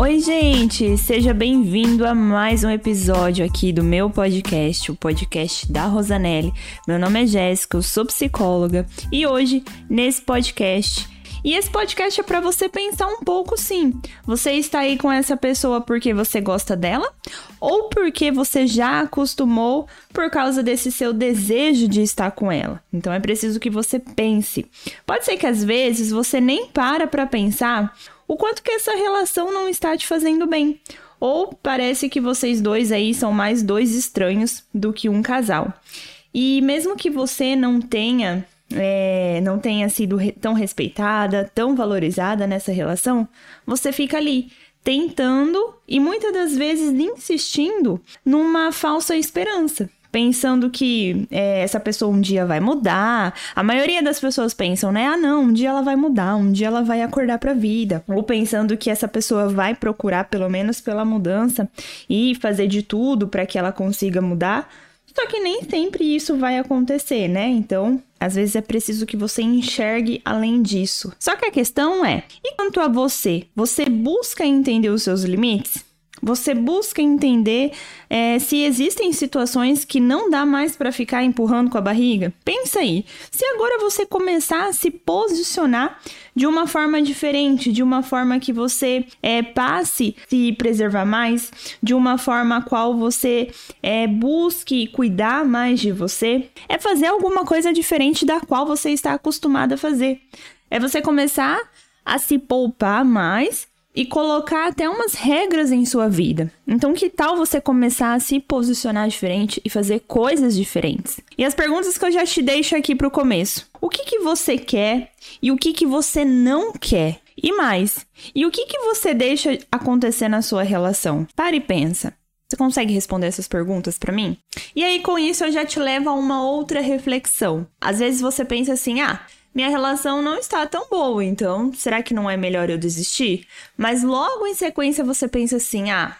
Oi, gente! Seja bem-vindo a mais um episódio aqui do meu podcast, o podcast da Rosanelli. Meu nome é Jéssica, eu sou psicóloga e hoje, nesse podcast, e esse podcast é para você pensar um pouco sim. Você está aí com essa pessoa porque você gosta dela ou porque você já acostumou por causa desse seu desejo de estar com ela. Então é preciso que você pense. Pode ser que às vezes você nem para para pensar o quanto que essa relação não está te fazendo bem. Ou parece que vocês dois aí são mais dois estranhos do que um casal. E mesmo que você não tenha é, não tenha sido re tão respeitada, tão valorizada nessa relação, você fica ali tentando e muitas das vezes insistindo numa falsa esperança pensando que é, essa pessoa um dia vai mudar. A maioria das pessoas pensam, né? Ah, não, um dia ela vai mudar, um dia ela vai acordar pra vida. Ou pensando que essa pessoa vai procurar, pelo menos pela mudança, e fazer de tudo para que ela consiga mudar. Só que nem sempre isso vai acontecer, né? Então, às vezes é preciso que você enxergue além disso. Só que a questão é: e quanto a você? Você busca entender os seus limites? Você busca entender é, se existem situações que não dá mais para ficar empurrando com a barriga? Pensa aí. Se agora você começar a se posicionar de uma forma diferente, de uma forma que você é, passe se preservar mais, de uma forma a qual você é, busque cuidar mais de você, é fazer alguma coisa diferente da qual você está acostumado a fazer. É você começar a se poupar mais e colocar até umas regras em sua vida. Então, que tal você começar a se posicionar diferente e fazer coisas diferentes? E as perguntas que eu já te deixo aqui para o começo: o que, que você quer e o que, que você não quer? E mais, e o que, que você deixa acontecer na sua relação? Pare e pensa. Você consegue responder essas perguntas para mim? E aí, com isso, eu já te levo a uma outra reflexão. Às vezes você pensa assim: ah, minha relação não está tão boa, então será que não é melhor eu desistir? Mas logo em sequência você pensa assim: ah,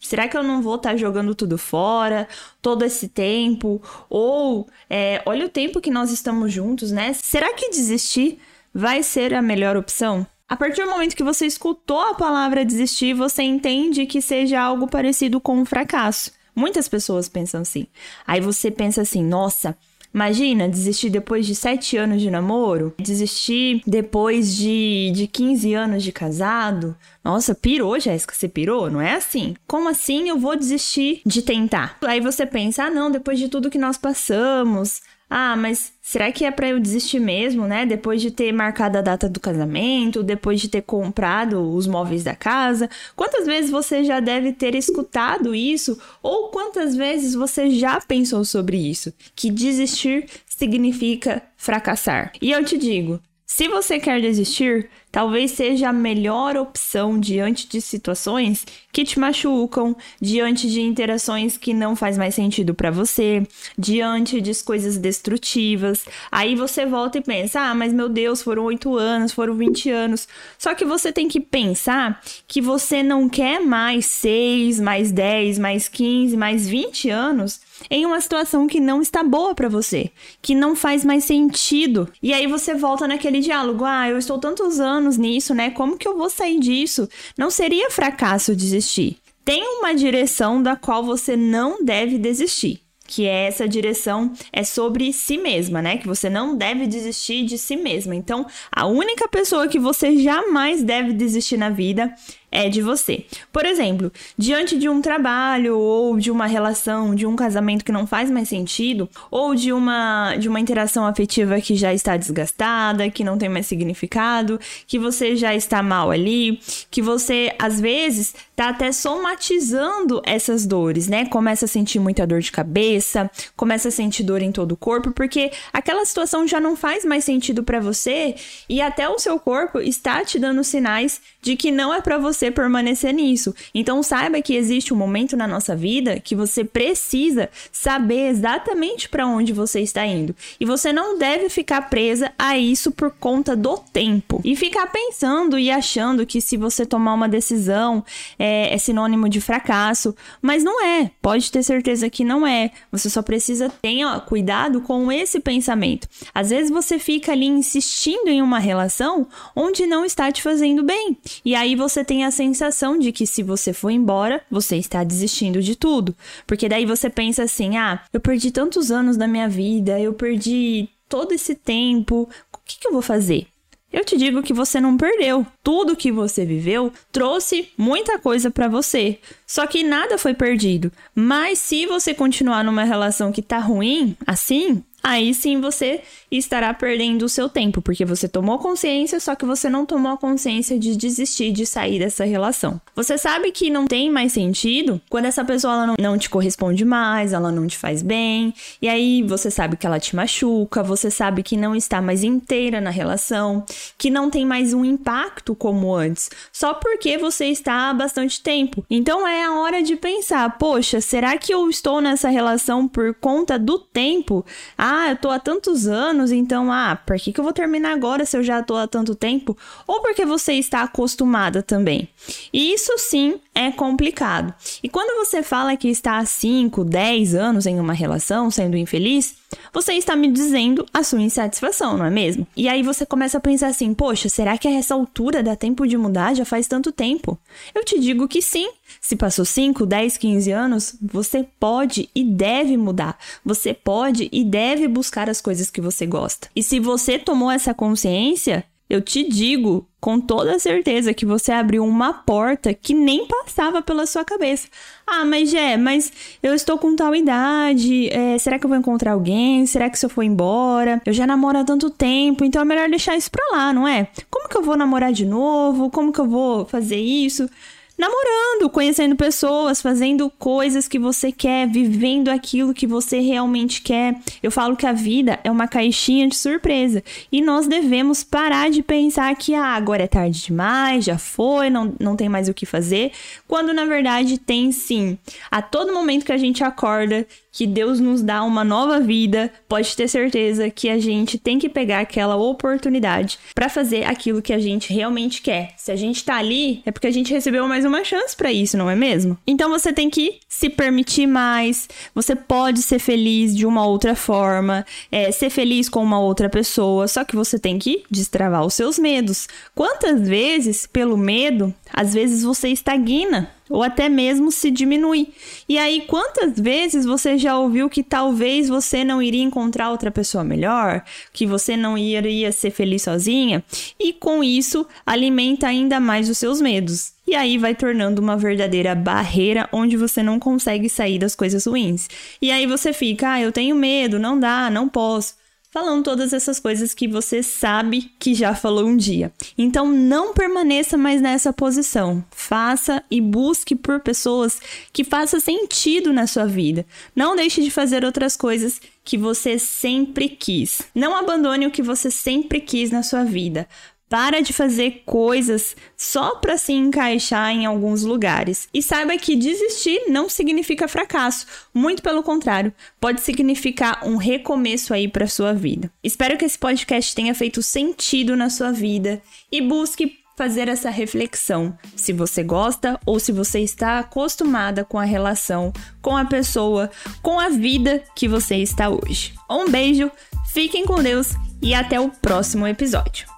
será que eu não vou estar tá jogando tudo fora todo esse tempo? Ou é, olha o tempo que nós estamos juntos, né? Será que desistir vai ser a melhor opção? A partir do momento que você escutou a palavra desistir, você entende que seja algo parecido com um fracasso. Muitas pessoas pensam assim. Aí você pensa assim: nossa Imagina, desistir depois de 7 anos de namoro, desistir depois de, de 15 anos de casado. Nossa, pirou, Jéssica, você pirou? Não é assim. Como assim eu vou desistir de tentar? Aí você pensa, ah, não, depois de tudo que nós passamos, ah, mas será que é para eu desistir mesmo, né? Depois de ter marcado a data do casamento, depois de ter comprado os móveis da casa? Quantas vezes você já deve ter escutado isso? Ou quantas vezes você já pensou sobre isso? Que desistir significa fracassar. E eu te digo, se você quer desistir, talvez seja a melhor opção diante de situações que te machucam, diante de interações que não faz mais sentido para você, diante de coisas destrutivas. Aí você volta e pensa: ah, mas meu Deus, foram oito anos, foram 20 anos. Só que você tem que pensar que você não quer mais seis, mais 10, mais 15, mais 20 anos em uma situação que não está boa para você, que não faz mais sentido. E aí você volta naquele diálogo: ah, eu estou tantos anos nisso, né? Como que eu vou sair disso? Não seria fracasso desistir. Tem uma direção da qual você não deve desistir que é essa direção é sobre si mesma, né? Que você não deve desistir de si mesma. Então, a única pessoa que você jamais deve desistir na vida é de você. Por exemplo, diante de um trabalho ou de uma relação, de um casamento que não faz mais sentido, ou de uma de uma interação afetiva que já está desgastada, que não tem mais significado, que você já está mal ali, que você às vezes tá até somatizando essas dores, né? Começa a sentir muita dor de cabeça, começa a sentir dor em todo o corpo, porque aquela situação já não faz mais sentido para você e até o seu corpo está te dando sinais de que não é para você permanecer nisso. Então saiba que existe um momento na nossa vida que você precisa saber exatamente para onde você está indo. E você não deve ficar presa a isso por conta do tempo. E ficar pensando e achando que se você tomar uma decisão é, é sinônimo de fracasso. Mas não é. Pode ter certeza que não é. Você só precisa ter cuidado com esse pensamento. Às vezes você fica ali insistindo em uma relação onde não está te fazendo bem. E aí você tem a sensação de que se você for embora, você está desistindo de tudo. Porque daí você pensa assim: ah, eu perdi tantos anos da minha vida, eu perdi todo esse tempo, o que, que eu vou fazer? Eu te digo que você não perdeu. Tudo que você viveu trouxe muita coisa para você. Só que nada foi perdido. Mas se você continuar numa relação que tá ruim, assim, aí sim você estará perdendo o seu tempo, porque você tomou consciência, só que você não tomou a consciência de desistir de sair dessa relação. Você sabe que não tem mais sentido quando essa pessoa não, não te corresponde mais, ela não te faz bem, e aí você sabe que ela te machuca, você sabe que não está mais inteira na relação, que não tem mais um impacto como antes, só porque você está há bastante tempo. Então é a hora de pensar, poxa, será que eu estou nessa relação por conta do tempo? Ah, eu tô há tantos anos anos, então, ah, por que, que eu vou terminar agora se eu já tô há tanto tempo? Ou porque você está acostumada também. E isso sim é complicado. E quando você fala que está há 5, 10 anos em uma relação sendo infeliz, você está me dizendo a sua insatisfação, não é mesmo? E aí você começa a pensar assim: poxa, será que a essa altura dá tempo de mudar? Já faz tanto tempo. Eu te digo que sim. Se passou 5, 10, 15 anos, você pode e deve mudar. Você pode e deve buscar as coisas que você gosta. E se você tomou essa consciência, eu te digo com toda certeza que você abriu uma porta que nem passava pela sua cabeça. Ah, mas Jé, mas eu estou com tal idade, é, será que eu vou encontrar alguém? Será que se eu for embora? Eu já namoro há tanto tempo, então é melhor deixar isso pra lá, não é? Como que eu vou namorar de novo? Como que eu vou fazer isso? Namorando, conhecendo pessoas, fazendo coisas que você quer, vivendo aquilo que você realmente quer. Eu falo que a vida é uma caixinha de surpresa e nós devemos parar de pensar que ah, agora é tarde demais, já foi, não, não tem mais o que fazer, quando na verdade tem sim. A todo momento que a gente acorda, que Deus nos dá uma nova vida, pode ter certeza que a gente tem que pegar aquela oportunidade para fazer aquilo que a gente realmente quer. Se a gente tá ali, é porque a gente recebeu mais uma chance para isso, não é mesmo? Então você tem que se permitir mais, você pode ser feliz de uma outra forma, é, ser feliz com uma outra pessoa, só que você tem que destravar os seus medos. Quantas vezes, pelo medo, às vezes você estagna ou até mesmo se diminui. E aí, quantas vezes você já ouviu que talvez você não iria encontrar outra pessoa melhor, que você não iria ser feliz sozinha? E com isso, alimenta ainda mais os seus medos. E aí vai tornando uma verdadeira barreira onde você não consegue sair das coisas ruins. E aí você fica, ah, eu tenho medo, não dá, não posso falando todas essas coisas que você sabe que já falou um dia. Então não permaneça mais nessa posição. Faça e busque por pessoas que façam sentido na sua vida. Não deixe de fazer outras coisas que você sempre quis. Não abandone o que você sempre quis na sua vida. Para de fazer coisas só para se encaixar em alguns lugares. E saiba que desistir não significa fracasso, muito pelo contrário, pode significar um recomeço aí para sua vida. Espero que esse podcast tenha feito sentido na sua vida e busque fazer essa reflexão, se você gosta ou se você está acostumada com a relação com a pessoa, com a vida que você está hoje. Um beijo, fiquem com Deus e até o próximo episódio.